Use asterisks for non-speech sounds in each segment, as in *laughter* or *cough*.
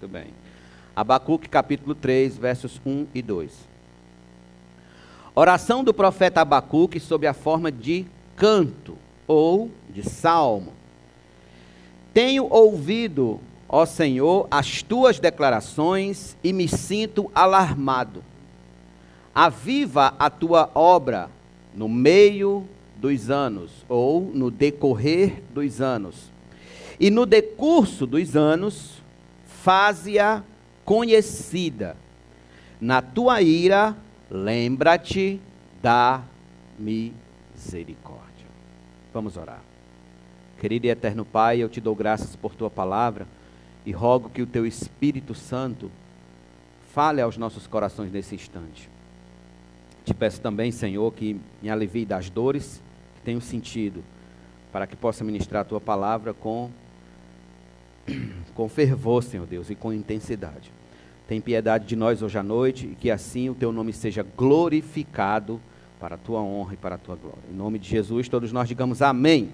Muito bem. Abacuque capítulo 3, versos 1 e 2. Oração do profeta Abacuque sob a forma de canto ou de salmo. Tenho ouvido, ó Senhor, as tuas declarações e me sinto alarmado. Aviva a tua obra no meio dos anos, ou no decorrer dos anos. E no decurso dos anos, faze-a conhecida. Na tua ira, lembra-te da misericórdia. Vamos orar. Querido e eterno Pai, eu te dou graças por tua palavra e rogo que o teu Espírito Santo fale aos nossos corações nesse instante. Te peço também, Senhor, que me alivie das dores que tenho sentido, para que possa ministrar a tua palavra com, *clears throat* com fervor, Senhor Deus, e com intensidade. Tem piedade de nós hoje à noite e que assim o teu nome seja glorificado para a tua honra e para a tua glória. Em nome de Jesus, todos nós digamos amém.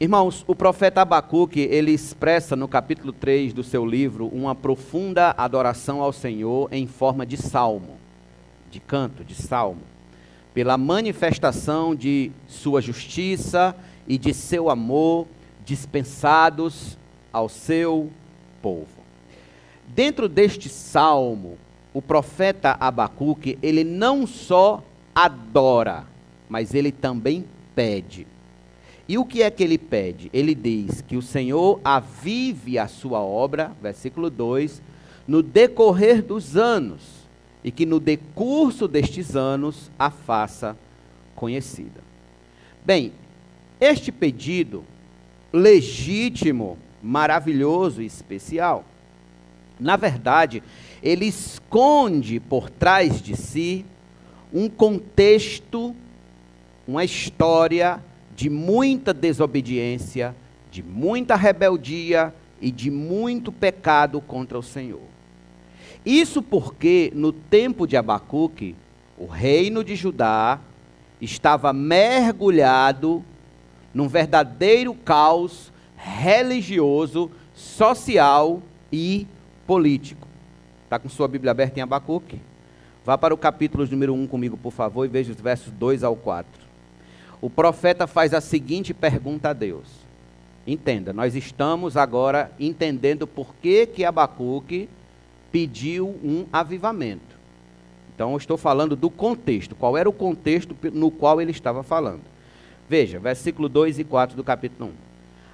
Irmãos, o profeta Abacuque, ele expressa no capítulo 3 do seu livro uma profunda adoração ao Senhor em forma de salmo, de canto, de salmo, pela manifestação de sua justiça e de seu amor dispensados ao seu povo. Dentro deste salmo, o profeta Abacuque, ele não só adora, mas ele também pede. E o que é que ele pede? Ele diz que o Senhor avive a sua obra, versículo 2, no decorrer dos anos, e que no decurso destes anos a faça conhecida. Bem, este pedido legítimo, maravilhoso e especial, na verdade, ele esconde por trás de si um contexto, uma história de muita desobediência, de muita rebeldia e de muito pecado contra o Senhor. Isso porque no tempo de Abacuque, o reino de Judá estava mergulhado num verdadeiro caos religioso, social e político. Está com sua Bíblia aberta em Abacuque? Vá para o capítulo número 1 comigo, por favor, e veja os versos 2 ao 4 o profeta faz a seguinte pergunta a Deus. Entenda, nós estamos agora entendendo por que, que Abacuque pediu um avivamento. Então, eu estou falando do contexto. Qual era o contexto no qual ele estava falando? Veja, versículo 2 e 4 do capítulo 1.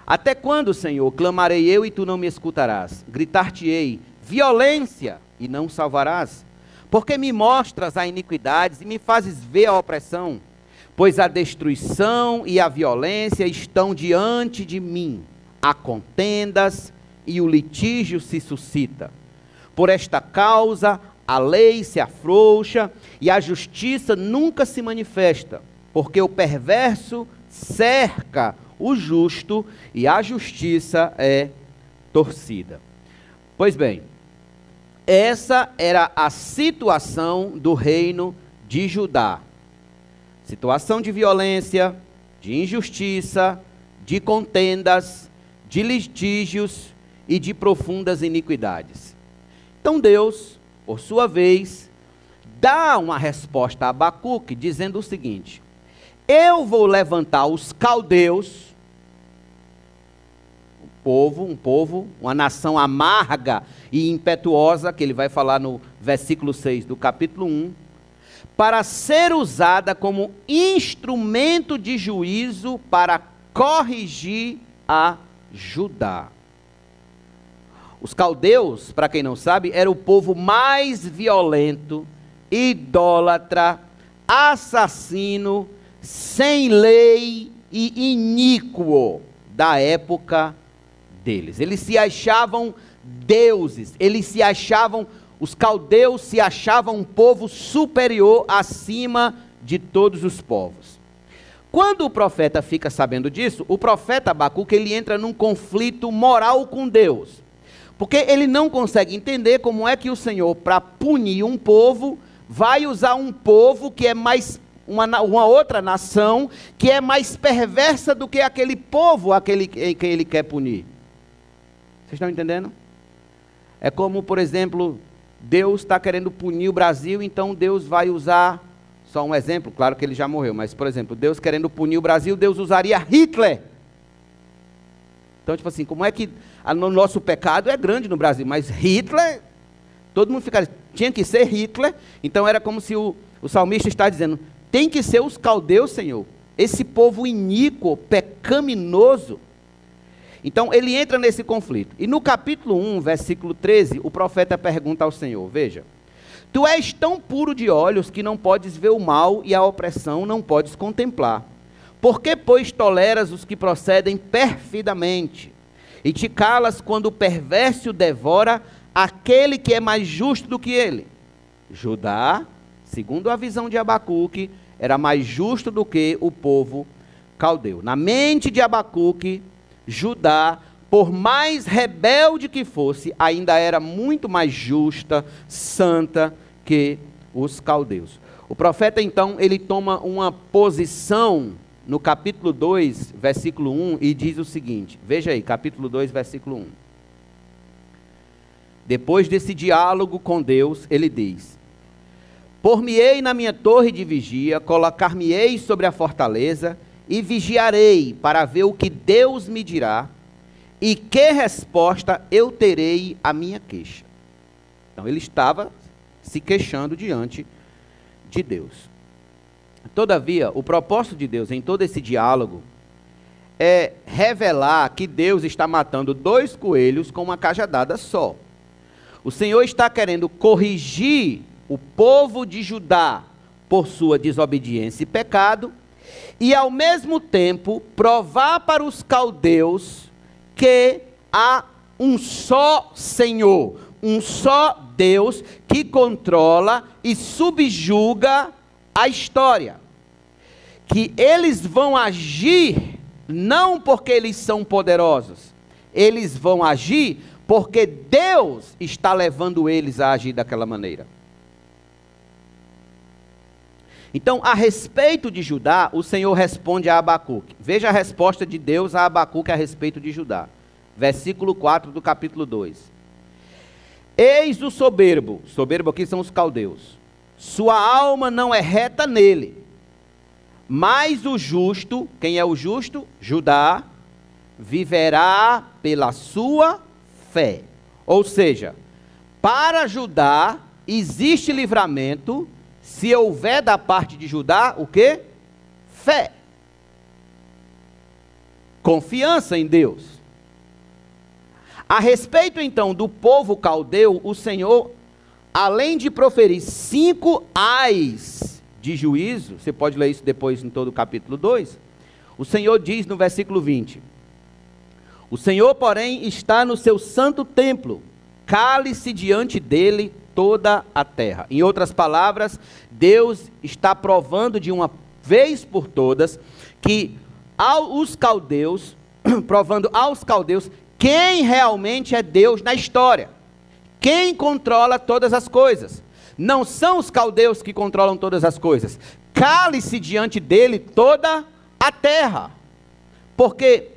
Até quando, Senhor, clamarei eu e tu não me escutarás? Gritar-te-ei, violência, e não salvarás? Porque me mostras a iniquidade e me fazes ver a opressão? pois a destruição e a violência estão diante de mim, há contendas e o litígio se suscita. Por esta causa, a lei se afrouxa e a justiça nunca se manifesta, porque o perverso cerca o justo e a justiça é torcida. Pois bem, essa era a situação do reino de Judá situação de violência, de injustiça, de contendas, de litígios e de profundas iniquidades. Então Deus, por sua vez, dá uma resposta a Abacuque dizendo o seguinte: Eu vou levantar os caldeus, um povo, um povo, uma nação amarga e impetuosa, que ele vai falar no versículo 6 do capítulo 1 para ser usada como instrumento de juízo para corrigir a Judá. Os caldeus, para quem não sabe, era o povo mais violento, idólatra, assassino, sem lei e iníquo da época deles. Eles se achavam deuses, eles se achavam os caldeus se achavam um povo superior acima de todos os povos. Quando o profeta fica sabendo disso, o profeta Abacuque ele entra num conflito moral com Deus. Porque ele não consegue entender como é que o Senhor, para punir um povo, vai usar um povo que é mais uma, uma, outra nação que é mais perversa do que aquele povo aquele que ele quer punir. Vocês estão entendendo? É como, por exemplo, Deus está querendo punir o Brasil, então Deus vai usar, só um exemplo, claro que ele já morreu, mas, por exemplo, Deus querendo punir o Brasil, Deus usaria Hitler. Então, tipo assim, como é que o nosso pecado é grande no Brasil, mas Hitler, todo mundo ficaria, tinha que ser Hitler, então era como se o, o salmista está dizendo, tem que ser os caldeus, Senhor, esse povo iníquo, pecaminoso, então ele entra nesse conflito. E no capítulo 1, versículo 13, o profeta pergunta ao Senhor: Veja, tu és tão puro de olhos que não podes ver o mal e a opressão não podes contemplar. Por que, pois, toleras os que procedem perfidamente? E te calas quando o perverso devora aquele que é mais justo do que ele? Judá, segundo a visão de Abacuque, era mais justo do que o povo caldeu. Na mente de Abacuque, Judá, por mais rebelde que fosse, ainda era muito mais justa, santa que os caldeus. O profeta então, ele toma uma posição no capítulo 2, versículo 1 e diz o seguinte: Veja aí, capítulo 2, versículo 1. Depois desse diálogo com Deus, ele diz: Por-me-ei na minha torre de vigia, colocar-me-ei sobre a fortaleza, e vigiarei para ver o que Deus me dirá e que resposta eu terei à minha queixa. Então ele estava se queixando diante de Deus. Todavia, o propósito de Deus em todo esse diálogo é revelar que Deus está matando dois coelhos com uma cajadada só. O Senhor está querendo corrigir o povo de Judá por sua desobediência e pecado e ao mesmo tempo provar para os caldeus que há um só Senhor, um só Deus que controla e subjuga a história. Que eles vão agir não porque eles são poderosos, eles vão agir porque Deus está levando eles a agir daquela maneira. Então, a respeito de Judá, o Senhor responde a Abacuque. Veja a resposta de Deus a Abacuque a respeito de Judá. Versículo 4 do capítulo 2. Eis o soberbo, soberbo aqui são os caldeus. Sua alma não é reta nele. Mas o justo, quem é o justo? Judá, viverá pela sua fé. Ou seja, para Judá existe livramento se houver da parte de Judá o que? Fé. Confiança em Deus. A respeito então do povo caldeu, o Senhor, além de proferir cinco ais de juízo, você pode ler isso depois em todo o capítulo 2, o Senhor diz no versículo 20: O Senhor, porém, está no seu santo templo, cale-se diante dele toda a terra. Em outras palavras, Deus está provando de uma vez por todas que aos caldeus, *clears throat* provando aos caldeus quem realmente é Deus na história. Quem controla todas as coisas. Não são os caldeus que controlam todas as coisas. Cale-se diante dele toda a terra. Porque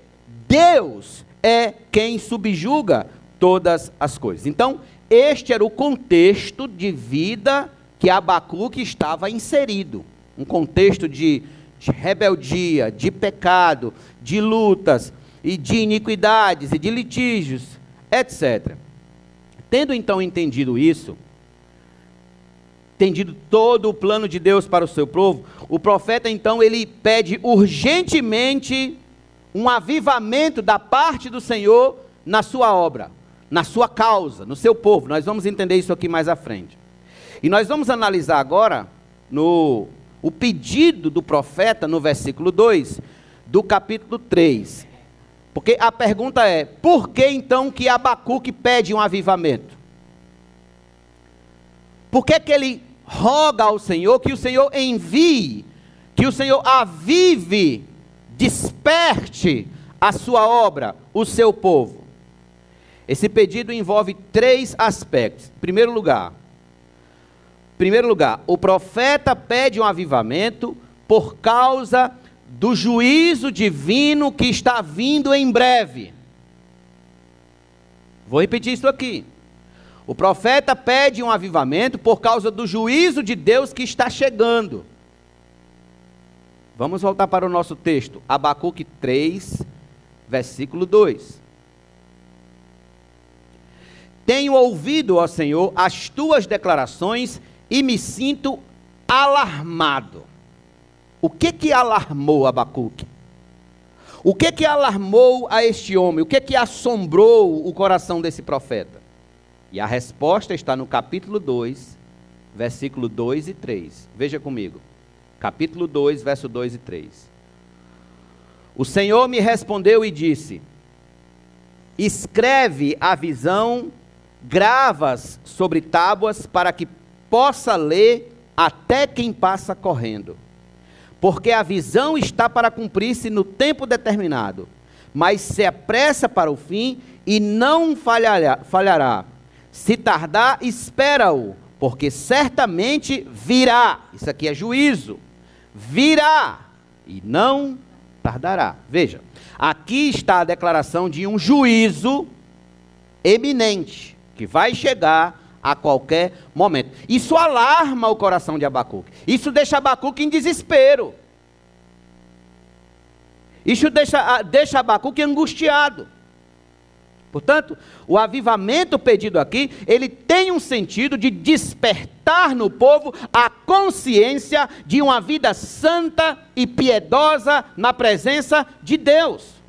Deus é quem subjuga todas as coisas. Então, este era o contexto de vida que Abacuque estava inserido. Um contexto de, de rebeldia, de pecado, de lutas, e de iniquidades, e de litígios, etc. Tendo então entendido isso, entendido todo o plano de Deus para o seu povo, o profeta então ele pede urgentemente um avivamento da parte do Senhor na sua obra na sua causa, no seu povo. Nós vamos entender isso aqui mais à frente. E nós vamos analisar agora no o pedido do profeta no versículo 2 do capítulo 3. Porque a pergunta é: por que então que Abacuque pede um avivamento? Por que, que ele roga ao Senhor que o Senhor envie, que o Senhor avive, desperte a sua obra, o seu povo? Esse pedido envolve três aspectos. Em primeiro lugar, primeiro lugar, o profeta pede um avivamento por causa do juízo divino que está vindo em breve. Vou repetir isso aqui. O profeta pede um avivamento por causa do juízo de Deus que está chegando. Vamos voltar para o nosso texto, Abacuque 3, versículo 2. Tenho ouvido, ó Senhor, as tuas declarações e me sinto alarmado. O que que alarmou Abacuque? O que que alarmou a este homem? O que que assombrou o coração desse profeta? E a resposta está no capítulo 2, versículo 2 e 3. Veja comigo. Capítulo 2, verso 2 e 3. O Senhor me respondeu e disse: Escreve a visão, gravas sobre tábuas, para que possa ler até quem passa correndo porque a visão está para cumprir-se no tempo determinado, mas se apressa para o fim e não falhará. falhará. Se tardar, espera-o, porque certamente virá. Isso aqui é juízo. Virá e não tardará. Veja, aqui está a declaração de um juízo eminente que vai chegar a qualquer momento. Isso alarma o coração de Abacuque. Isso deixa Abacuque em desespero. Isso deixa, deixa Abacuque angustiado. Portanto, o avivamento pedido aqui, ele tem um sentido de despertar no povo a consciência de uma vida santa e piedosa na presença de Deus.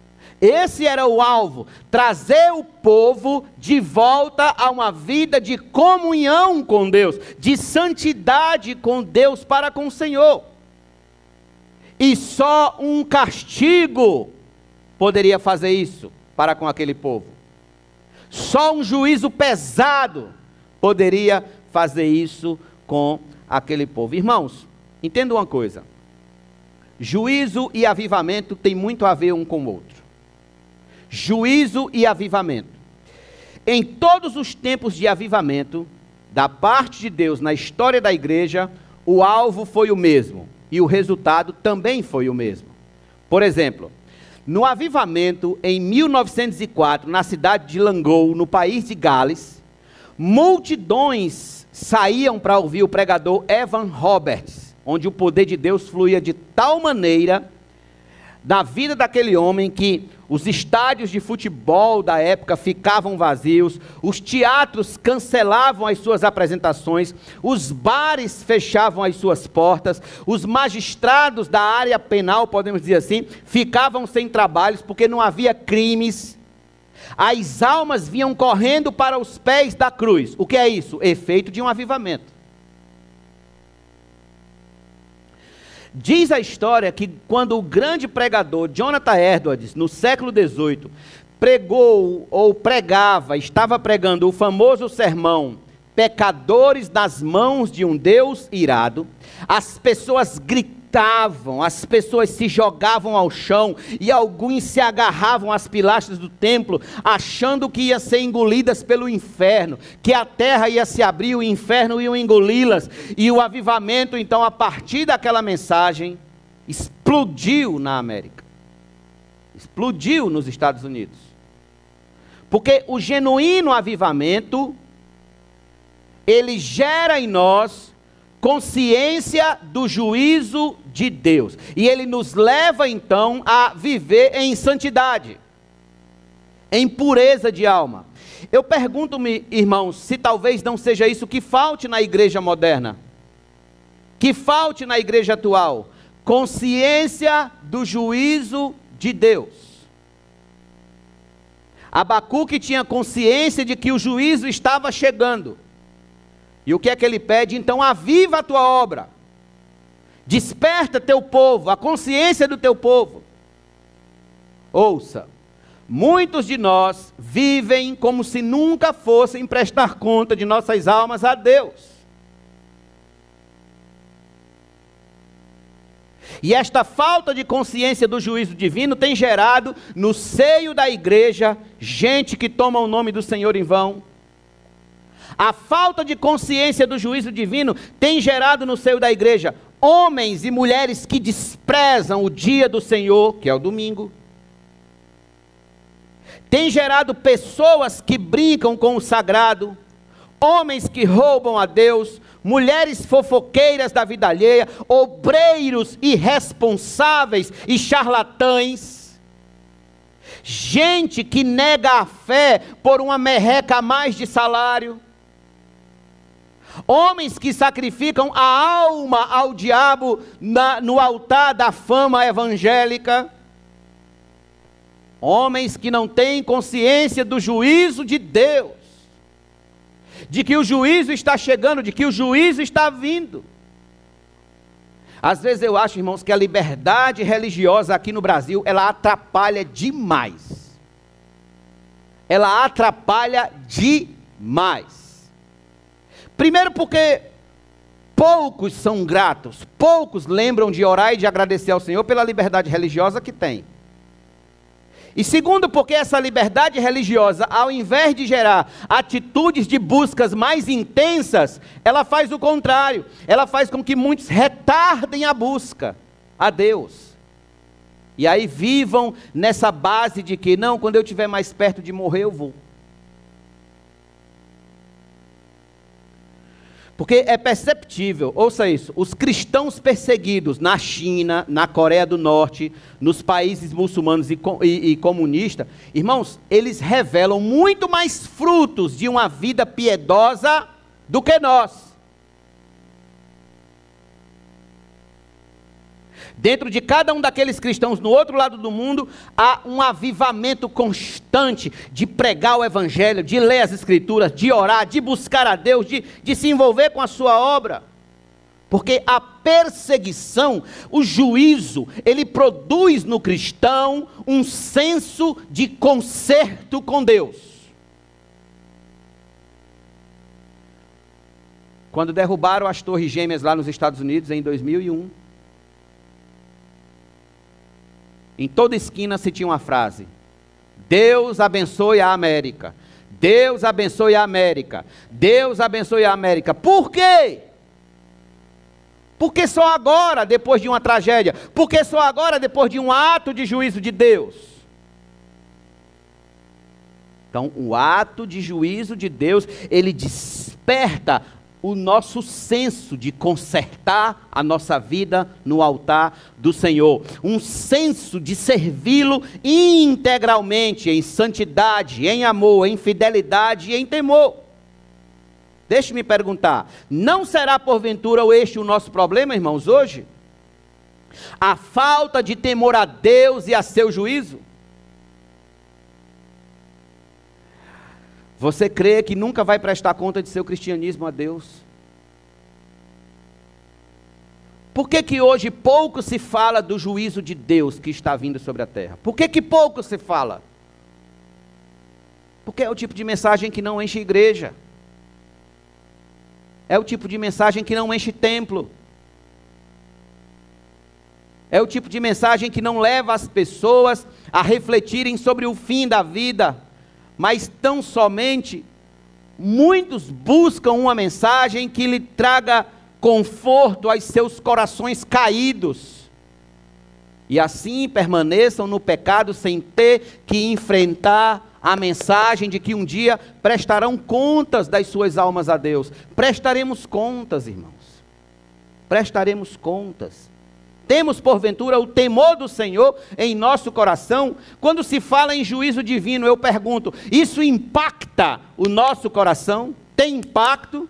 Esse era o alvo: trazer o povo de volta a uma vida de comunhão com Deus, de santidade com Deus para com o Senhor. E só um castigo poderia fazer isso para com aquele povo. Só um juízo pesado poderia fazer isso com aquele povo. Irmãos, entenda uma coisa: juízo e avivamento têm muito a ver um com o outro juízo e avivamento. Em todos os tempos de avivamento, da parte de Deus na história da igreja, o alvo foi o mesmo e o resultado também foi o mesmo. Por exemplo, no avivamento em 1904, na cidade de Langou, no país de Gales, multidões saíam para ouvir o pregador Evan Roberts, onde o poder de Deus fluía de tal maneira na vida daquele homem que os estádios de futebol da época ficavam vazios, os teatros cancelavam as suas apresentações, os bares fechavam as suas portas, os magistrados da área penal, podemos dizer assim, ficavam sem trabalhos porque não havia crimes. As almas vinham correndo para os pés da cruz. O que é isso? Efeito de um avivamento. Diz a história que quando o grande pregador Jonathan Edwards, no século XVIII, pregou ou pregava, estava pregando o famoso sermão Pecadores nas mãos de um Deus irado, as pessoas gritavam gritavam, as pessoas se jogavam ao chão e alguns se agarravam às pilastras do templo, achando que ia ser engolidas pelo inferno, que a terra ia se abrir, o inferno ia engoli-las. E o avivamento, então, a partir daquela mensagem, explodiu na América, explodiu nos Estados Unidos. Porque o genuíno avivamento, ele gera em nós consciência do juízo de Deus. E ele nos leva então a viver em santidade, em pureza de alma. Eu pergunto-me, irmãos, se talvez não seja isso que falte na igreja moderna, que falte na igreja atual, consciência do juízo de Deus. Abacuque tinha consciência de que o juízo estava chegando. E o que é que ele pede? Então, aviva a tua obra. Desperta teu povo, a consciência do teu povo. Ouça, muitos de nós vivem como se nunca fossem prestar conta de nossas almas a Deus. E esta falta de consciência do juízo divino tem gerado no seio da igreja gente que toma o nome do Senhor em vão, a falta de consciência do juízo divino tem gerado no seio da igreja homens e mulheres que desprezam o dia do Senhor, que é o domingo. tem gerado pessoas que brincam com o sagrado, homens que roubam a Deus, mulheres fofoqueiras da vida alheia, obreiros irresponsáveis e charlatães, gente que nega a fé por uma merreca a mais de salário, homens que sacrificam a alma ao diabo na, no altar da fama evangélica, homens que não têm consciência do juízo de Deus de que o juízo está chegando, de que o juízo está vindo. Às vezes eu acho, irmãos, que a liberdade religiosa aqui no Brasil, ela atrapalha demais. Ela atrapalha demais. Primeiro porque poucos são gratos, poucos lembram de orar e de agradecer ao Senhor pela liberdade religiosa que tem. E segundo, porque essa liberdade religiosa, ao invés de gerar atitudes de buscas mais intensas, ela faz o contrário. Ela faz com que muitos retardem a busca a Deus. E aí vivam nessa base de que, não, quando eu estiver mais perto de morrer, eu vou. Porque é perceptível, ouça isso, os cristãos perseguidos na China, na Coreia do Norte, nos países muçulmanos e, e, e comunistas, irmãos, eles revelam muito mais frutos de uma vida piedosa do que nós. Dentro de cada um daqueles cristãos no outro lado do mundo, há um avivamento constante de pregar o Evangelho, de ler as Escrituras, de orar, de buscar a Deus, de, de se envolver com a sua obra. Porque a perseguição, o juízo, ele produz no cristão um senso de conserto com Deus. Quando derrubaram as Torres Gêmeas lá nos Estados Unidos em 2001, Em toda esquina se tinha uma frase: Deus abençoe a América. Deus abençoe a América. Deus abençoe a América. Por quê? Porque só agora, depois de uma tragédia, porque só agora, depois de um ato de juízo de Deus. Então, o ato de juízo de Deus, ele desperta o nosso senso de consertar a nossa vida no altar do Senhor, um senso de servi-lo integralmente em santidade, em amor, em fidelidade e em temor. Deixe-me perguntar: não será porventura este o nosso problema, irmãos, hoje? A falta de temor a Deus e a seu juízo? Você crê que nunca vai prestar conta de seu cristianismo a Deus? Por que, que hoje pouco se fala do juízo de Deus que está vindo sobre a terra? Por que, que pouco se fala? Porque é o tipo de mensagem que não enche igreja. É o tipo de mensagem que não enche templo. É o tipo de mensagem que não leva as pessoas a refletirem sobre o fim da vida mas tão somente muitos buscam uma mensagem que lhe traga conforto aos seus corações caídos. E assim permaneçam no pecado sem ter que enfrentar a mensagem de que um dia prestarão contas das suas almas a Deus. Prestaremos contas, irmãos. Prestaremos contas. Temos, porventura, o temor do Senhor em nosso coração? Quando se fala em juízo divino, eu pergunto: isso impacta o nosso coração? Tem impacto?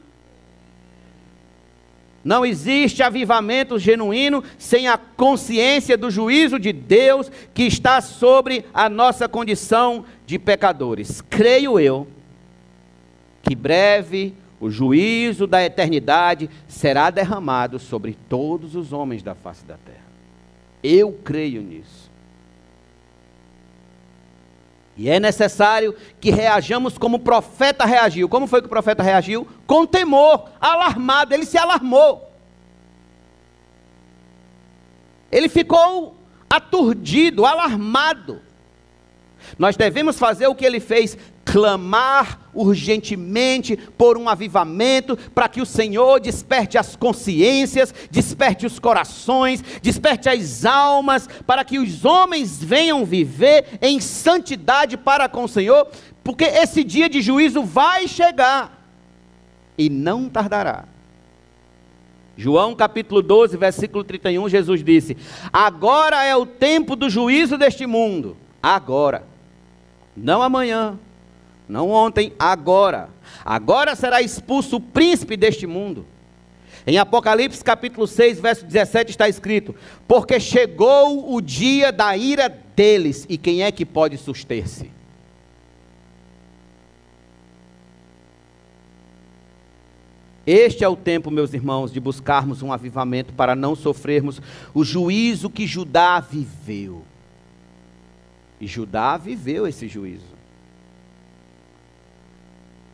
Não existe avivamento genuíno sem a consciência do juízo de Deus que está sobre a nossa condição de pecadores. Creio eu que breve o juízo da eternidade será derramado sobre todos os homens da face da terra. Eu creio nisso. E é necessário que reajamos como o profeta reagiu. Como foi que o profeta reagiu? Com temor, alarmado, ele se alarmou. Ele ficou aturdido, alarmado. Nós devemos fazer o que ele fez, clamar urgentemente por um avivamento, para que o Senhor desperte as consciências, desperte os corações, desperte as almas, para que os homens venham viver em santidade para com o Senhor, porque esse dia de juízo vai chegar e não tardará. João capítulo 12, versículo 31, Jesus disse: Agora é o tempo do juízo deste mundo. Agora. Não amanhã, não ontem, agora. Agora será expulso o príncipe deste mundo. Em Apocalipse capítulo 6, verso 17 está escrito: Porque chegou o dia da ira deles, e quem é que pode suster-se? Este é o tempo, meus irmãos, de buscarmos um avivamento para não sofrermos o juízo que Judá viveu. E Judá viveu esse juízo.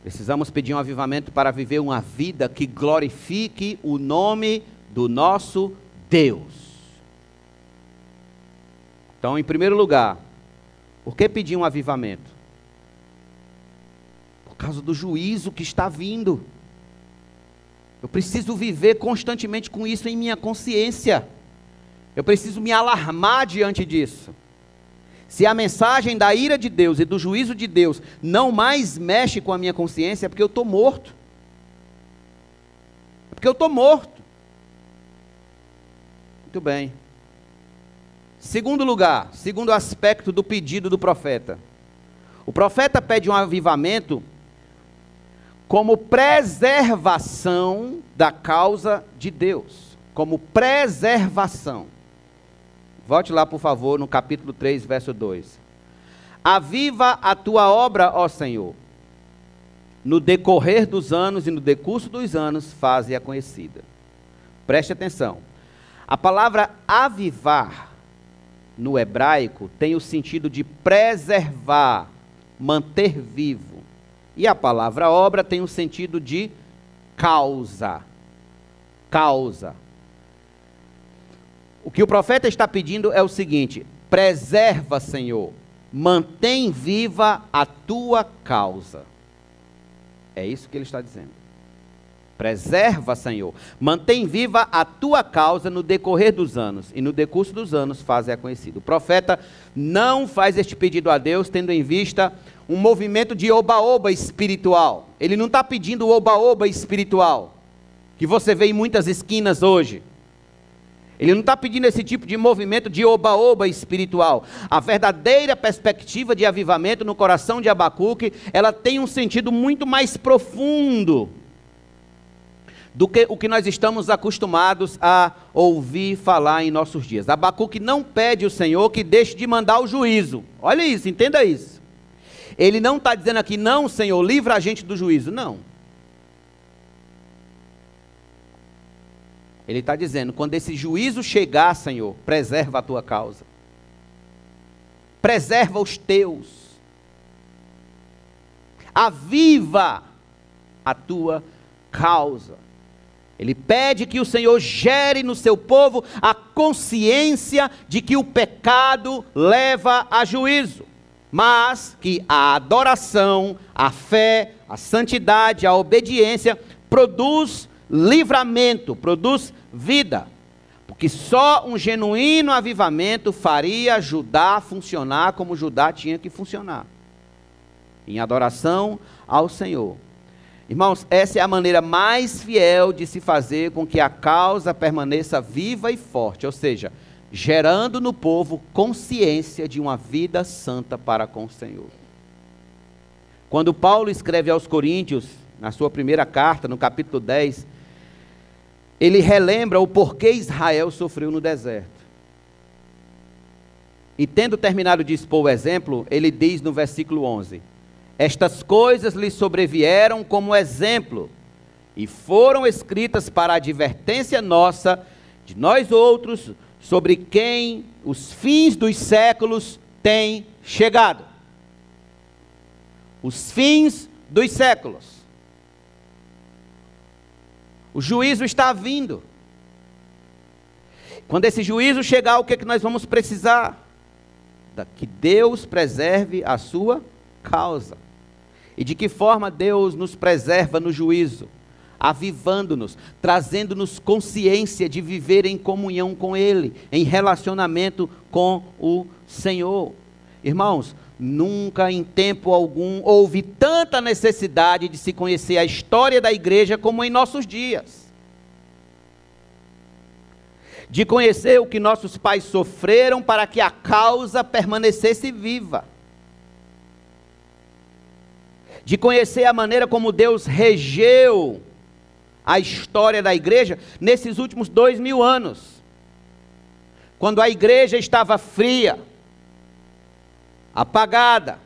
Precisamos pedir um avivamento para viver uma vida que glorifique o nome do nosso Deus. Então, em primeiro lugar, por que pedir um avivamento? Por causa do juízo que está vindo. Eu preciso viver constantemente com isso em minha consciência. Eu preciso me alarmar diante disso. Se a mensagem da ira de Deus e do juízo de Deus não mais mexe com a minha consciência, é porque eu estou morto. É porque eu estou morto. Muito bem. Segundo lugar, segundo aspecto do pedido do profeta. O profeta pede um avivamento como preservação da causa de Deus. Como preservação. Volte lá, por favor, no capítulo 3, verso 2. Aviva a tua obra, ó Senhor. No decorrer dos anos e no decurso dos anos, faze-a conhecida. Preste atenção. A palavra avivar, no hebraico, tem o sentido de preservar, manter vivo. E a palavra obra tem o sentido de causa. Causa. O que o profeta está pedindo é o seguinte: preserva, Senhor, mantém viva a tua causa. É isso que ele está dizendo. Preserva, Senhor, mantém viva a tua causa no decorrer dos anos, e no decurso dos anos faz-a conhecido. O profeta não faz este pedido a Deus tendo em vista um movimento de oba-oba espiritual. Ele não está pedindo oba-oba espiritual, que você vê em muitas esquinas hoje. Ele não está pedindo esse tipo de movimento de oba-oba espiritual. A verdadeira perspectiva de avivamento no coração de Abacuque, ela tem um sentido muito mais profundo do que o que nós estamos acostumados a ouvir falar em nossos dias. Abacuque não pede ao Senhor que deixe de mandar o juízo. Olha isso, entenda isso. Ele não está dizendo aqui, não, Senhor, livra a gente do juízo. Não. Ele está dizendo, quando esse juízo chegar, Senhor, preserva a tua causa. Preserva os teus. Aviva a tua causa. Ele pede que o Senhor gere no seu povo a consciência de que o pecado leva a juízo mas que a adoração, a fé, a santidade, a obediência produz livramento, produz vida. Porque só um genuíno avivamento faria Judá funcionar como Judá tinha que funcionar em adoração ao Senhor. Irmãos, essa é a maneira mais fiel de se fazer com que a causa permaneça viva e forte, ou seja, gerando no povo consciência de uma vida santa para com o Senhor. Quando Paulo escreve aos Coríntios, na sua primeira carta, no capítulo 10, ele relembra o porquê Israel sofreu no deserto. E tendo terminado de expor o exemplo, ele diz no versículo 11: Estas coisas lhe sobrevieram como exemplo e foram escritas para advertência nossa, de nós outros, sobre quem os fins dos séculos têm chegado. Os fins dos séculos. O juízo está vindo. Quando esse juízo chegar, o que, é que nós vamos precisar? Que Deus preserve a sua causa. E de que forma Deus nos preserva no juízo, avivando-nos, trazendo-nos consciência de viver em comunhão com Ele, em relacionamento com o Senhor. Irmãos, nunca em tempo algum houve tanta necessidade de se conhecer a história da igreja como em nossos dias. De conhecer o que nossos pais sofreram para que a causa permanecesse viva de conhecer a maneira como Deus regeu a história da igreja nesses últimos dois mil anos. Quando a igreja estava fria, apagada,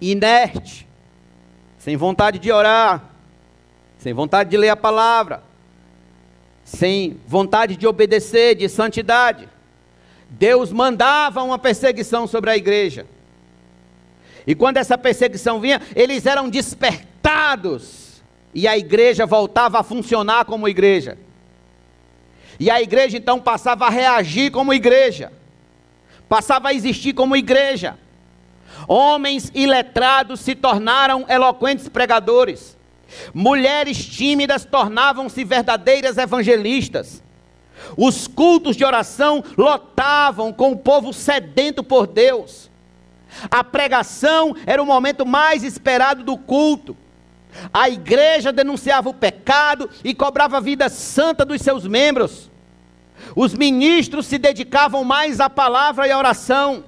inerte, sem vontade de orar, sem vontade de ler a palavra, sem vontade de obedecer, de santidade. Deus mandava uma perseguição sobre a igreja. E quando essa perseguição vinha, eles eram despertados. E a igreja voltava a funcionar como igreja. E a igreja então passava a reagir como igreja. Passava a existir como igreja. Homens iletrados se tornaram eloquentes pregadores. Mulheres tímidas tornavam-se verdadeiras evangelistas. Os cultos de oração lotavam com o povo sedento por Deus. A pregação era o momento mais esperado do culto. A igreja denunciava o pecado e cobrava a vida santa dos seus membros. Os ministros se dedicavam mais à palavra e à oração.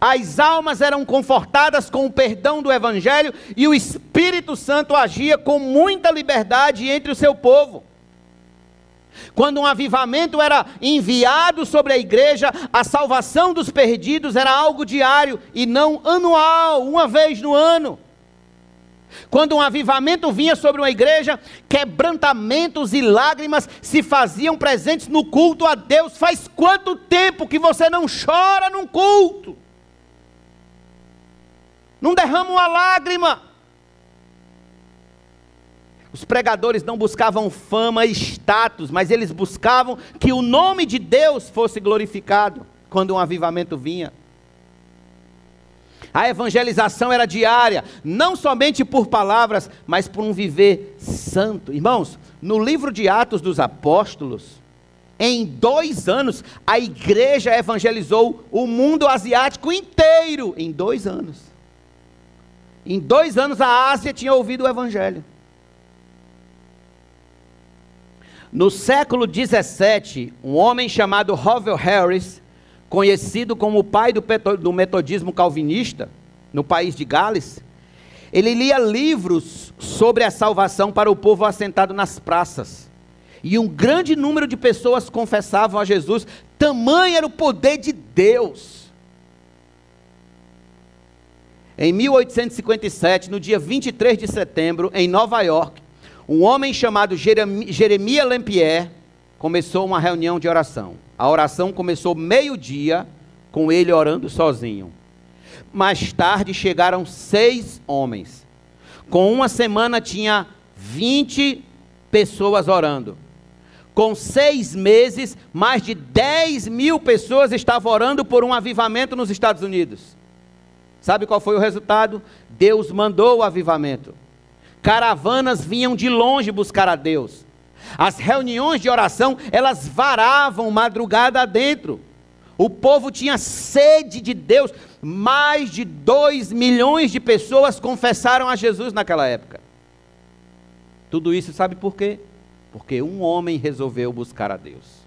As almas eram confortadas com o perdão do Evangelho e o Espírito Santo agia com muita liberdade entre o seu povo. Quando um avivamento era enviado sobre a igreja, a salvação dos perdidos era algo diário e não anual, uma vez no ano. Quando um avivamento vinha sobre uma igreja, quebrantamentos e lágrimas se faziam presentes no culto a Deus. Faz quanto tempo que você não chora num culto? Não derrama uma lágrima. Os pregadores não buscavam fama e status, mas eles buscavam que o nome de Deus fosse glorificado quando um avivamento vinha. A evangelização era diária, não somente por palavras, mas por um viver santo. Irmãos, no livro de Atos dos Apóstolos, em dois anos, a igreja evangelizou o mundo asiático inteiro. Em dois anos. Em dois anos, a Ásia tinha ouvido o evangelho. No século 17, um homem chamado Hovell Harris, conhecido como o pai do metodismo calvinista, no país de Gales, ele lia livros sobre a salvação para o povo assentado nas praças. E um grande número de pessoas confessavam a Jesus, tamanho era o poder de Deus. Em 1857, no dia 23 de setembro, em Nova York, um homem chamado Jeremias Lempier começou uma reunião de oração. A oração começou meio-dia, com ele orando sozinho. Mais tarde chegaram seis homens. Com uma semana tinha 20 pessoas orando. Com seis meses, mais de 10 mil pessoas estavam orando por um avivamento nos Estados Unidos. Sabe qual foi o resultado? Deus mandou o avivamento. Caravanas vinham de longe buscar a Deus. As reuniões de oração, elas varavam madrugada adentro. O povo tinha sede de Deus. Mais de dois milhões de pessoas confessaram a Jesus naquela época. Tudo isso sabe por quê? Porque um homem resolveu buscar a Deus.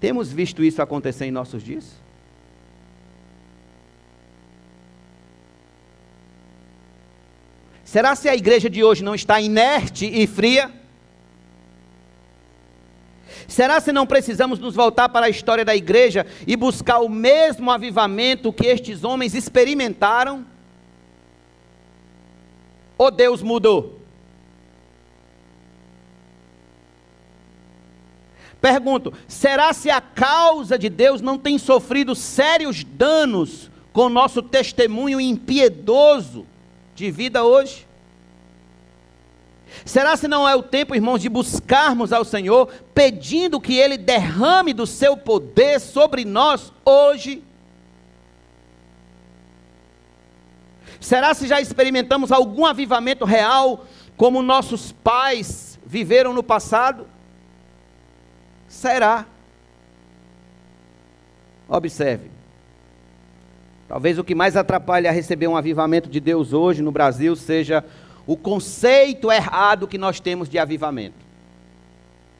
Temos visto isso acontecer em nossos dias? Será se a igreja de hoje não está inerte e fria? Será se não precisamos nos voltar para a história da igreja e buscar o mesmo avivamento que estes homens experimentaram? Ou Deus mudou? Pergunto: será se a causa de Deus não tem sofrido sérios danos com nosso testemunho impiedoso de vida hoje? Será se não é o tempo, irmãos, de buscarmos ao Senhor, pedindo que Ele derrame do seu poder sobre nós hoje? Será se já experimentamos algum avivamento real como nossos pais viveram no passado? Será? Observe. Talvez o que mais atrapalhe a receber um avivamento de Deus hoje no Brasil seja o conceito errado que nós temos de avivamento.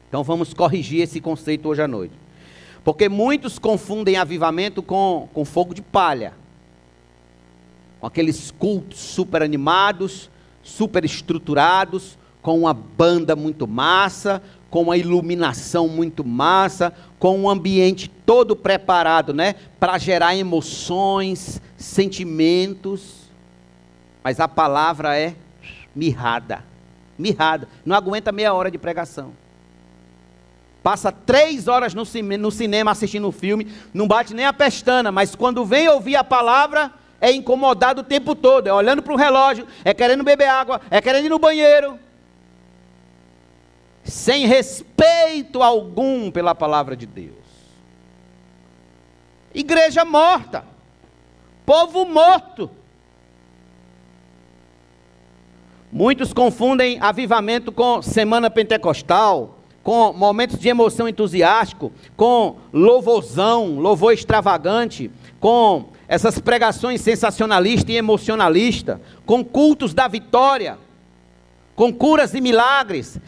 Então vamos corrigir esse conceito hoje à noite. Porque muitos confundem avivamento com, com fogo de palha. Com aqueles cultos super animados, super estruturados, com uma banda muito massa, com uma iluminação muito massa, com um ambiente todo preparado, né, para gerar emoções, sentimentos. Mas a palavra é mirrada, mirrada. Não aguenta meia hora de pregação. Passa três horas no, no cinema assistindo o filme, não bate nem a pestana, mas quando vem ouvir a palavra, é incomodado o tempo todo, é olhando para o relógio, é querendo beber água, é querendo ir no banheiro sem respeito algum pela palavra de Deus. Igreja morta, povo morto. Muitos confundem avivamento com semana pentecostal, com momentos de emoção entusiástico, com louvorzão, louvor extravagante, com essas pregações sensacionalistas e emocionalistas, com cultos da vitória, com curas e milagres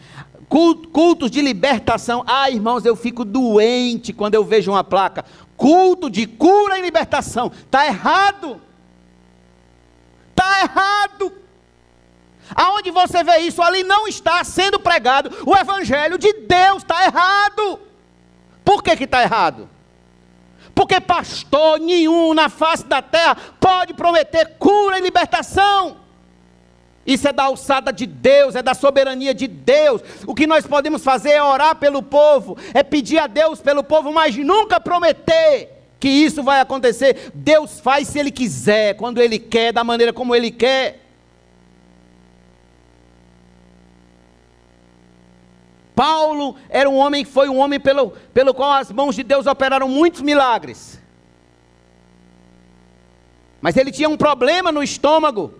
cultos de libertação. Ah, irmãos, eu fico doente quando eu vejo uma placa. Culto de cura e libertação. Está errado. Está errado. Aonde você vê isso, ali não está sendo pregado o Evangelho de Deus. Está errado. Por que está errado? Porque pastor nenhum na face da terra pode prometer cura e libertação. Isso é da alçada de Deus, é da soberania de Deus. O que nós podemos fazer é orar pelo povo, é pedir a Deus pelo povo, mas nunca prometer que isso vai acontecer. Deus faz se Ele quiser, quando Ele quer, da maneira como Ele quer. Paulo era um homem que foi um homem pelo, pelo qual as mãos de Deus operaram muitos milagres. Mas ele tinha um problema no estômago.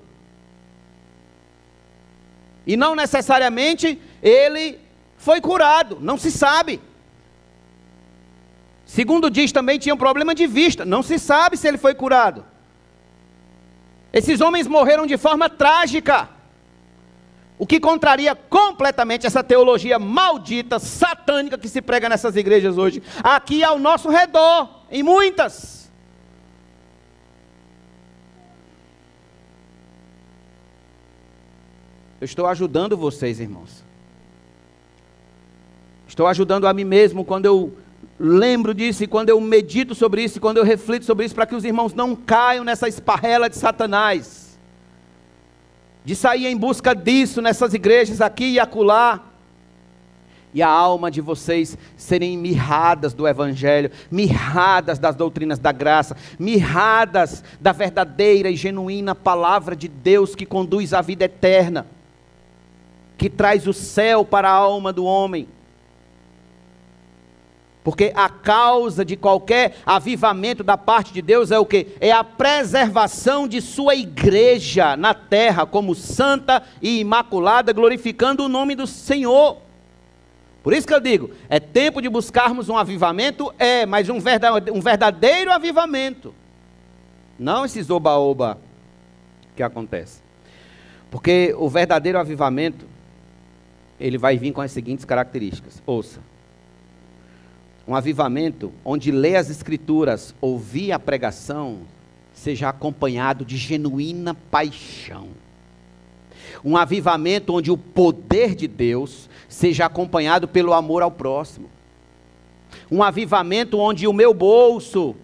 E não necessariamente ele foi curado, não se sabe. Segundo diz, também tinha um problema de vista, não se sabe se ele foi curado. Esses homens morreram de forma trágica, o que contraria completamente essa teologia maldita, satânica que se prega nessas igrejas hoje, aqui ao nosso redor, em muitas. Eu estou ajudando vocês, irmãos. Estou ajudando a mim mesmo quando eu lembro disso, e quando eu medito sobre isso, e quando eu reflito sobre isso, para que os irmãos não caiam nessa esparrela de Satanás. De sair em busca disso nessas igrejas aqui e acolá. E a alma de vocês serem mirradas do Evangelho, mirradas das doutrinas da graça, mirradas da verdadeira e genuína palavra de Deus que conduz à vida eterna que traz o céu para a alma do homem. Porque a causa de qualquer avivamento da parte de Deus é o que? É a preservação de sua igreja na terra como santa e imaculada, glorificando o nome do Senhor. Por isso que eu digo, é tempo de buscarmos um avivamento? É, mas um verdadeiro, avivamento. Não esses oba-oba que acontece. Porque o verdadeiro avivamento ele vai vir com as seguintes características. Ouça. Um avivamento onde ler as escrituras, ouvir a pregação, seja acompanhado de genuína paixão. Um avivamento onde o poder de Deus seja acompanhado pelo amor ao próximo. Um avivamento onde o meu bolso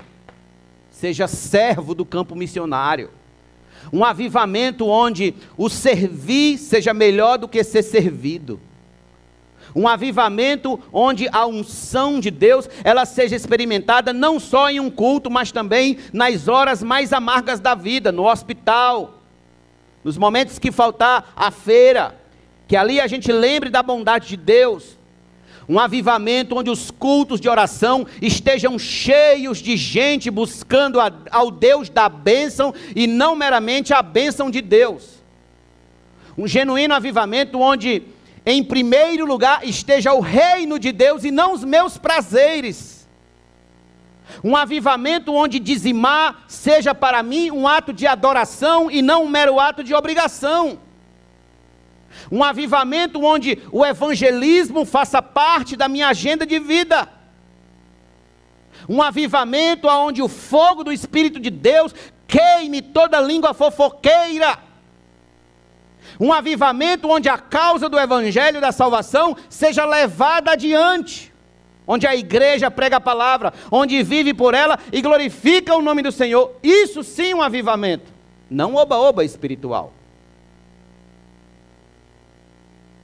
seja servo do campo missionário. Um avivamento onde o servir seja melhor do que ser servido. Um avivamento onde a unção de Deus, ela seja experimentada não só em um culto, mas também nas horas mais amargas da vida, no hospital, nos momentos que faltar a feira, que ali a gente lembre da bondade de Deus. Um avivamento onde os cultos de oração estejam cheios de gente buscando a, ao Deus da bênção e não meramente a bênção de Deus. Um genuíno avivamento onde, em primeiro lugar, esteja o reino de Deus e não os meus prazeres. Um avivamento onde dizimar seja para mim um ato de adoração e não um mero ato de obrigação. Um avivamento onde o evangelismo faça parte da minha agenda de vida. Um avivamento onde o fogo do Espírito de Deus queime toda língua fofoqueira. Um avivamento onde a causa do evangelho da salvação seja levada adiante. Onde a igreja prega a palavra, onde vive por ela e glorifica o nome do Senhor. Isso sim um avivamento, não oba-oba espiritual.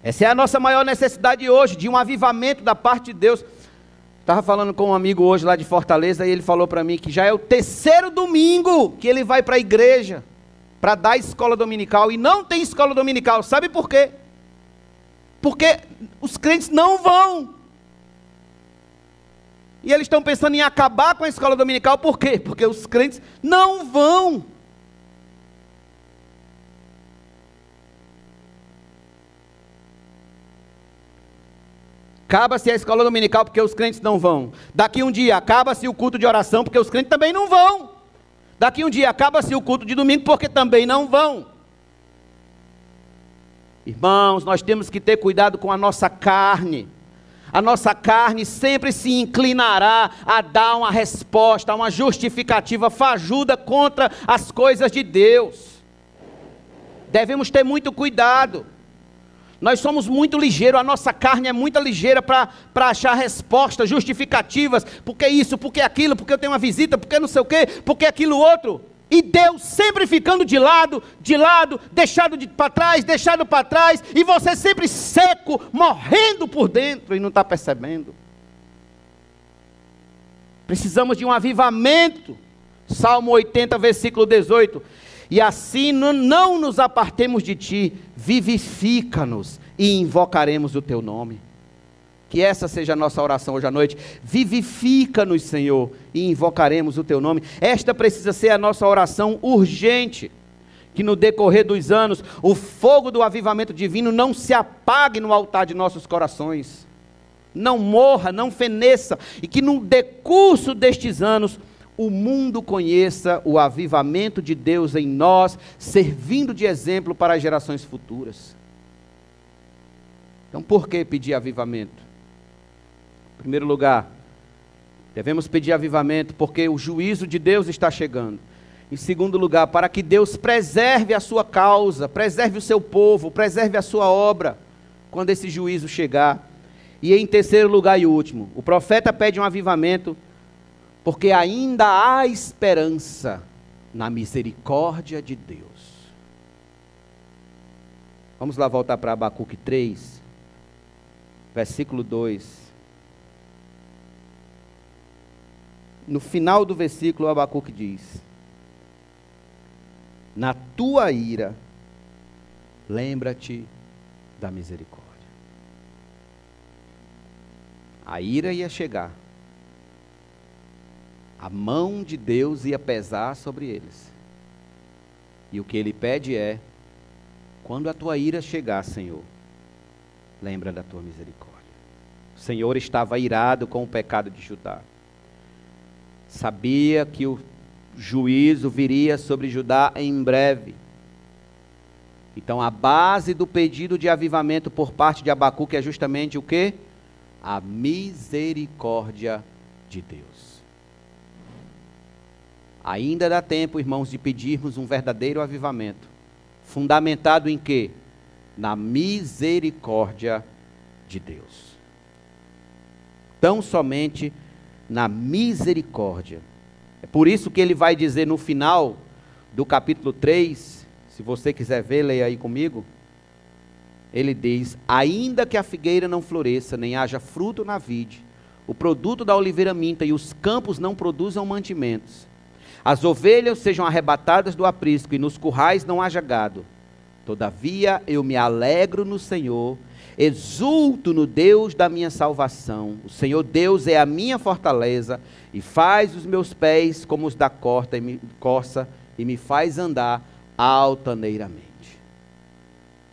Essa é a nossa maior necessidade hoje, de um avivamento da parte de Deus. Estava falando com um amigo hoje lá de Fortaleza e ele falou para mim que já é o terceiro domingo que ele vai para a igreja para dar escola dominical e não tem escola dominical. Sabe por quê? Porque os crentes não vão. E eles estão pensando em acabar com a escola dominical, por quê? Porque os crentes não vão. Acaba-se a escola dominical porque os crentes não vão. Daqui um dia acaba-se o culto de oração porque os crentes também não vão. Daqui um dia acaba-se o culto de domingo porque também não vão. Irmãos, nós temos que ter cuidado com a nossa carne. A nossa carne sempre se inclinará a dar uma resposta, uma justificativa fajuda contra as coisas de Deus. Devemos ter muito cuidado. Nós somos muito ligeiros, a nossa carne é muito ligeira para achar respostas justificativas, porque isso, porque aquilo, porque eu tenho uma visita, porque não sei o quê, porque aquilo outro. E Deus sempre ficando de lado, de lado, deixado de, para trás, deixado para trás, e você sempre seco, morrendo por dentro e não está percebendo. Precisamos de um avivamento. Salmo 80, versículo 18 e assim não nos apartemos de ti, vivifica-nos e invocaremos o teu nome. Que essa seja a nossa oração hoje à noite. Vivifica-nos, Senhor, e invocaremos o teu nome. Esta precisa ser a nossa oração urgente. Que no decorrer dos anos, o fogo do avivamento divino não se apague no altar de nossos corações. Não morra, não feneça. E que no decurso destes anos, o mundo conheça o avivamento de Deus em nós, servindo de exemplo para as gerações futuras. Então, por que pedir avivamento? Em primeiro lugar, devemos pedir avivamento porque o juízo de Deus está chegando. Em segundo lugar, para que Deus preserve a sua causa, preserve o seu povo, preserve a sua obra, quando esse juízo chegar. E em terceiro lugar e último, o profeta pede um avivamento porque ainda há esperança na misericórdia de Deus. Vamos lá voltar para Abacuque 3, versículo 2. No final do versículo, Abacuque diz: Na tua ira, lembra-te da misericórdia. A ira ia chegar a mão de Deus ia pesar sobre eles. E o que ele pede é: quando a tua ira chegar, Senhor, lembra da tua misericórdia. O Senhor estava irado com o pecado de Judá. Sabia que o juízo viria sobre Judá em breve. Então a base do pedido de avivamento por parte de Abacuque é justamente o que? A misericórdia de Deus. Ainda dá tempo, irmãos, de pedirmos um verdadeiro avivamento. Fundamentado em quê? Na misericórdia de Deus. Tão somente na misericórdia. É por isso que ele vai dizer no final do capítulo 3, se você quiser ver, leia aí comigo. Ele diz: Ainda que a figueira não floresça, nem haja fruto na vide, o produto da oliveira minta e os campos não produzam mantimentos, as ovelhas sejam arrebatadas do aprisco e nos currais não haja gado. Todavia eu me alegro no Senhor Exulto no Deus da minha salvação. O Senhor Deus é a minha fortaleza e faz os meus pés como os da corta e me, coça e me faz andar altaneiramente.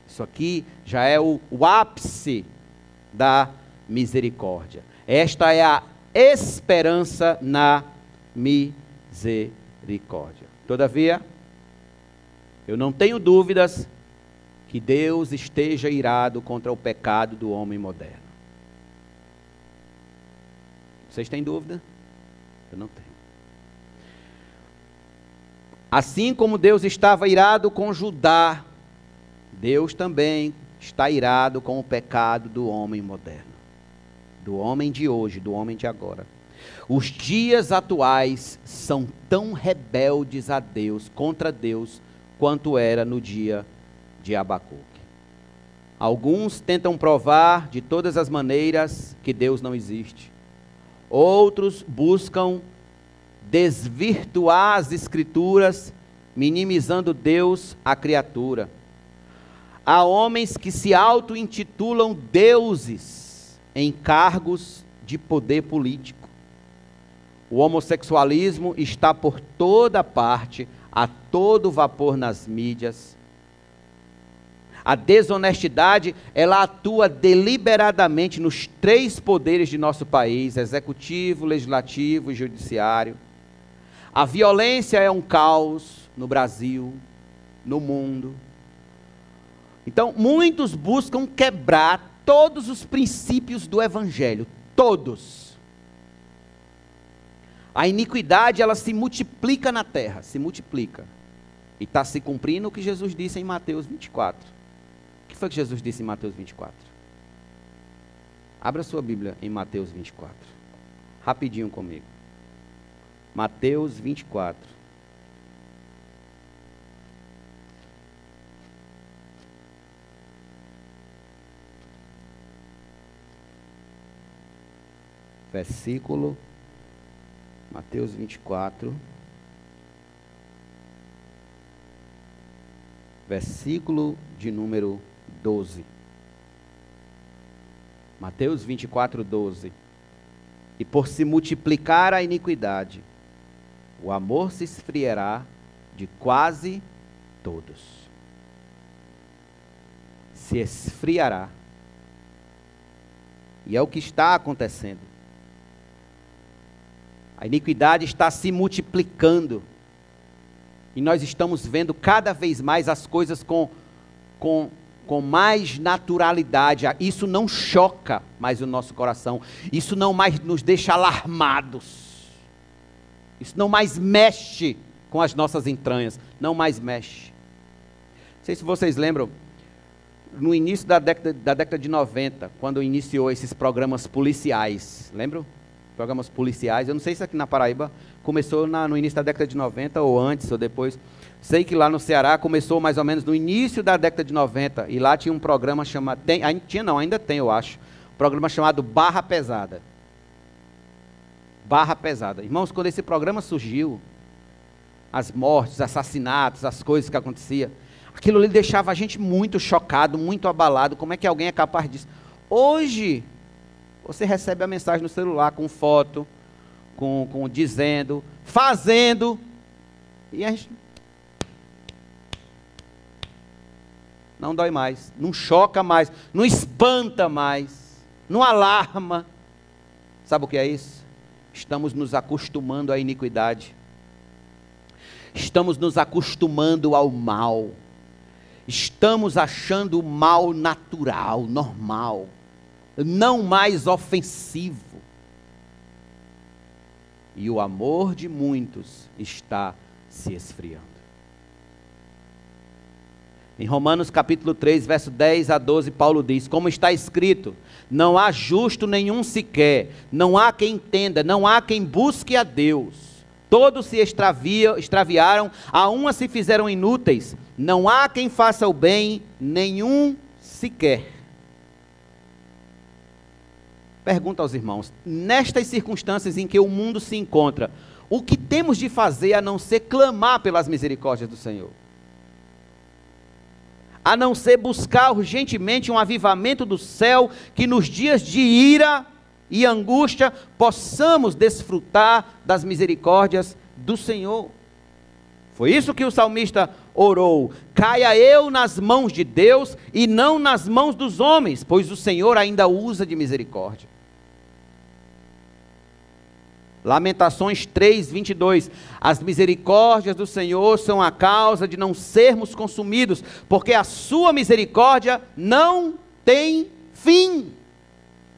Isso aqui já é o, o ápice da misericórdia. Esta é a esperança na misericórdia. Todavia, eu não tenho dúvidas que Deus esteja irado contra o pecado do homem moderno. Vocês têm dúvida? Eu não tenho. Assim como Deus estava irado com Judá, Deus também está irado com o pecado do homem moderno, do homem de hoje, do homem de agora. Os dias atuais são tão rebeldes a Deus, contra Deus, quanto era no dia de Abacuque. Alguns tentam provar de todas as maneiras que Deus não existe. Outros buscam desvirtuar as Escrituras, minimizando Deus a criatura. Há homens que se auto-intitulam deuses em cargos de poder político. O homossexualismo está por toda parte, a todo vapor nas mídias. A desonestidade, ela atua deliberadamente nos três poderes de nosso país: executivo, legislativo e judiciário. A violência é um caos no Brasil, no mundo. Então, muitos buscam quebrar todos os princípios do evangelho, todos. A iniquidade, ela se multiplica na terra, se multiplica. E está se cumprindo o que Jesus disse em Mateus 24. O que foi que Jesus disse em Mateus 24? Abra sua Bíblia em Mateus 24. Rapidinho comigo. Mateus 24. versículo Mateus 24, versículo de número 12. Mateus 24, 12. E por se multiplicar a iniquidade, o amor se esfriará de quase todos. Se esfriará. E é o que está acontecendo. A iniquidade está se multiplicando. E nós estamos vendo cada vez mais as coisas com, com, com mais naturalidade. Isso não choca mais o nosso coração. Isso não mais nos deixa alarmados. Isso não mais mexe com as nossas entranhas. Não mais mexe. Não sei se vocês lembram, no início da década, da década de 90, quando iniciou esses programas policiais. Lembram? Programas policiais. Eu não sei se aqui na Paraíba começou na, no início da década de 90 ou antes ou depois. Sei que lá no Ceará começou mais ou menos no início da década de 90 e lá tinha um programa chamado, tem, tinha não, ainda tem eu acho, um programa chamado Barra Pesada. Barra Pesada. Irmãos, quando esse programa surgiu, as mortes, os assassinatos, as coisas que aconteciam, aquilo ali deixava a gente muito chocado, muito abalado. Como é que alguém é capaz disso? Hoje, você recebe a mensagem no celular com foto, com, com dizendo, fazendo, e a gente não dói mais, não choca mais, não espanta mais, não alarma. Sabe o que é isso? Estamos nos acostumando à iniquidade. Estamos nos acostumando ao mal. Estamos achando o mal natural, normal não mais ofensivo. E o amor de muitos está se esfriando. Em Romanos capítulo 3, verso 10 a 12, Paulo diz: Como está escrito, não há justo nenhum sequer, não há quem entenda, não há quem busque a Deus. Todos se extraviam, extraviaram, a uma se fizeram inúteis, não há quem faça o bem, nenhum sequer pergunta aos irmãos: nestas circunstâncias em que o mundo se encontra, o que temos de fazer a não ser clamar pelas misericórdias do Senhor? a não ser buscar urgentemente um avivamento do céu, que nos dias de ira e angústia possamos desfrutar das misericórdias do Senhor. Foi isso que o salmista orou: caia eu nas mãos de Deus e não nas mãos dos homens, pois o Senhor ainda usa de misericórdia. Lamentações 3, 22. As misericórdias do Senhor são a causa de não sermos consumidos, porque a sua misericórdia não tem fim,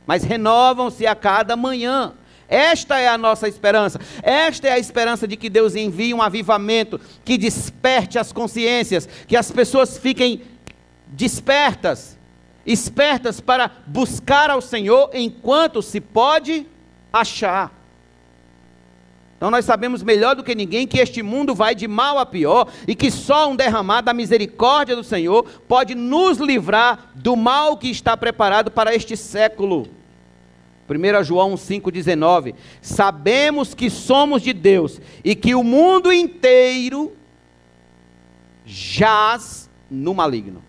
mas renovam-se a cada manhã. Esta é a nossa esperança. Esta é a esperança de que Deus envie um avivamento que desperte as consciências, que as pessoas fiquem despertas, espertas para buscar ao Senhor enquanto se pode achar. Então nós sabemos melhor do que ninguém que este mundo vai de mal a pior e que só um derramar da misericórdia do Senhor pode nos livrar do mal que está preparado para este século. 1 João 5,19: Sabemos que somos de Deus e que o mundo inteiro jaz no maligno.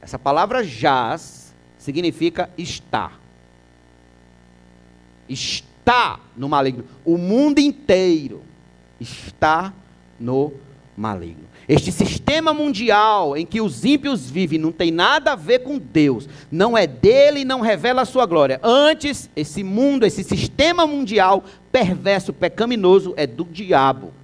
Essa palavra jaz significa estar. Está está no maligno. O mundo inteiro está no maligno. Este sistema mundial em que os ímpios vivem não tem nada a ver com Deus, não é dele e não revela a sua glória. Antes, esse mundo, esse sistema mundial perverso, pecaminoso, é do diabo.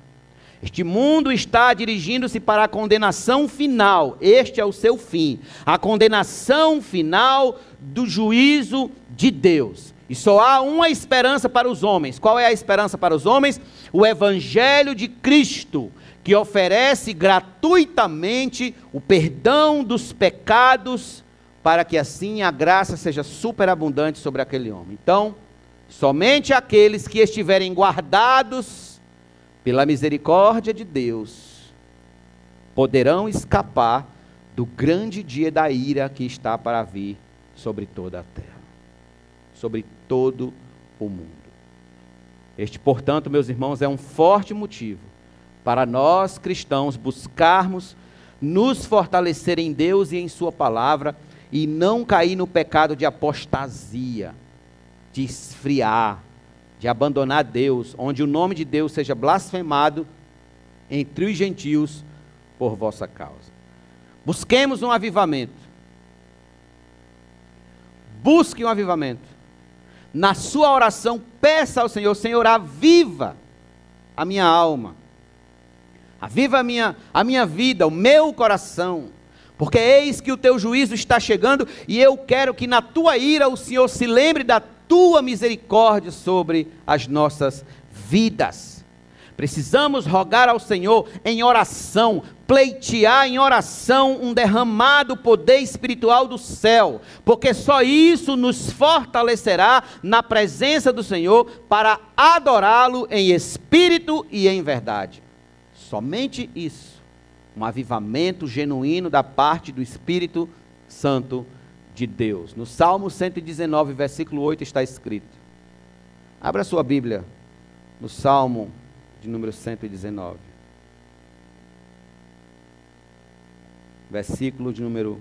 Este mundo está dirigindo-se para a condenação final, este é o seu fim, a condenação final do juízo de Deus. E só há uma esperança para os homens. Qual é a esperança para os homens? O Evangelho de Cristo, que oferece gratuitamente o perdão dos pecados, para que assim a graça seja superabundante sobre aquele homem. Então, somente aqueles que estiverem guardados pela misericórdia de Deus poderão escapar do grande dia da ira que está para vir sobre toda a terra sobre todo o mundo. Este, portanto, meus irmãos, é um forte motivo para nós cristãos buscarmos nos fortalecer em Deus e em Sua palavra e não cair no pecado de apostasia, de esfriar, de abandonar Deus, onde o nome de Deus seja blasfemado entre os gentios por vossa causa. Busquemos um avivamento. Busque um avivamento na sua oração, peça ao Senhor: Senhor, aviva a minha alma, aviva a minha, a minha vida, o meu coração, porque eis que o teu juízo está chegando e eu quero que na tua ira o Senhor se lembre da tua misericórdia sobre as nossas vidas. Precisamos rogar ao Senhor em oração, pleitear em oração um derramado poder espiritual do céu, porque só isso nos fortalecerá na presença do Senhor para adorá-lo em espírito e em verdade. Somente isso, um avivamento genuíno da parte do Espírito Santo de Deus. No Salmo 119, versículo 8 está escrito. Abra sua Bíblia no Salmo de número 119. Versículo de número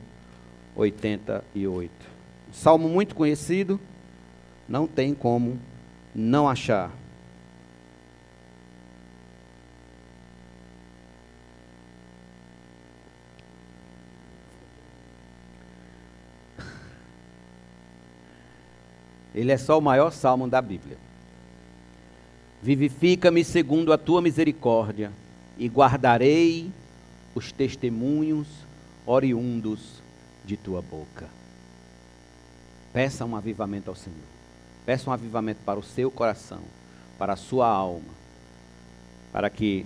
88. Um salmo muito conhecido, não tem como não achar. Ele é só o maior salmo da Bíblia. Vivifica-me segundo a tua misericórdia, e guardarei os testemunhos oriundos de tua boca. Peça um avivamento ao Senhor. Peça um avivamento para o seu coração, para a sua alma, para que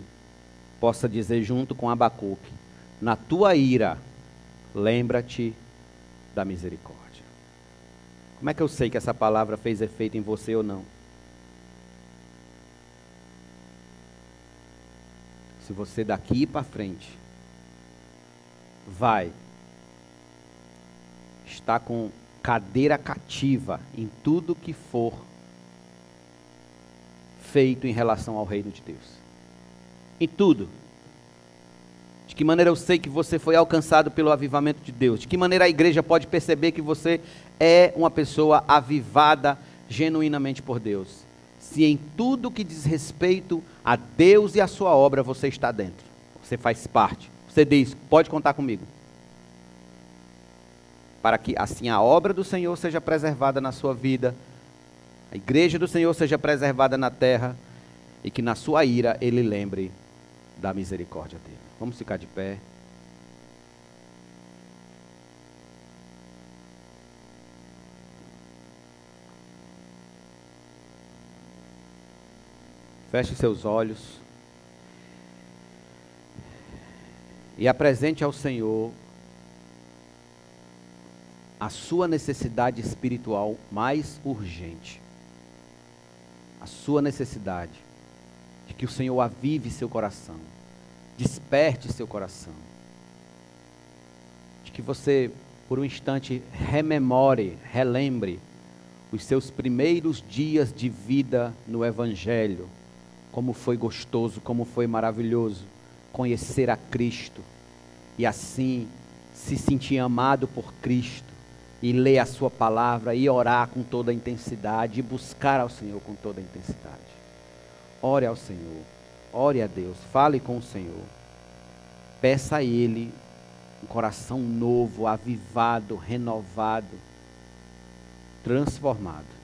possa dizer junto com Abacuque: Na tua ira, lembra-te da misericórdia. Como é que eu sei que essa palavra fez efeito em você ou não? se você daqui para frente vai estar com cadeira cativa em tudo que for feito em relação ao reino de Deus. Em tudo. Que maneira eu sei que você foi alcançado pelo avivamento de Deus? De que maneira a igreja pode perceber que você é uma pessoa avivada genuinamente por Deus? Se em tudo que diz respeito a Deus e a sua obra você está dentro, você faz parte. Você diz: pode contar comigo. Para que assim a obra do Senhor seja preservada na sua vida, a igreja do Senhor seja preservada na terra e que na sua ira ele lembre da misericórdia dele. Vamos ficar de pé. Feche seus olhos. E apresente ao Senhor a sua necessidade espiritual mais urgente. A sua necessidade de que o Senhor avive seu coração desperte seu coração. De que você, por um instante, rememore, relembre os seus primeiros dias de vida no Evangelho. Como foi gostoso, como foi maravilhoso conhecer a Cristo e assim se sentir amado por Cristo e ler a Sua palavra e orar com toda a intensidade e buscar ao Senhor com toda a intensidade. Ore ao Senhor. Ore a Deus, fale com o Senhor. Peça a Ele um coração novo, avivado, renovado, transformado.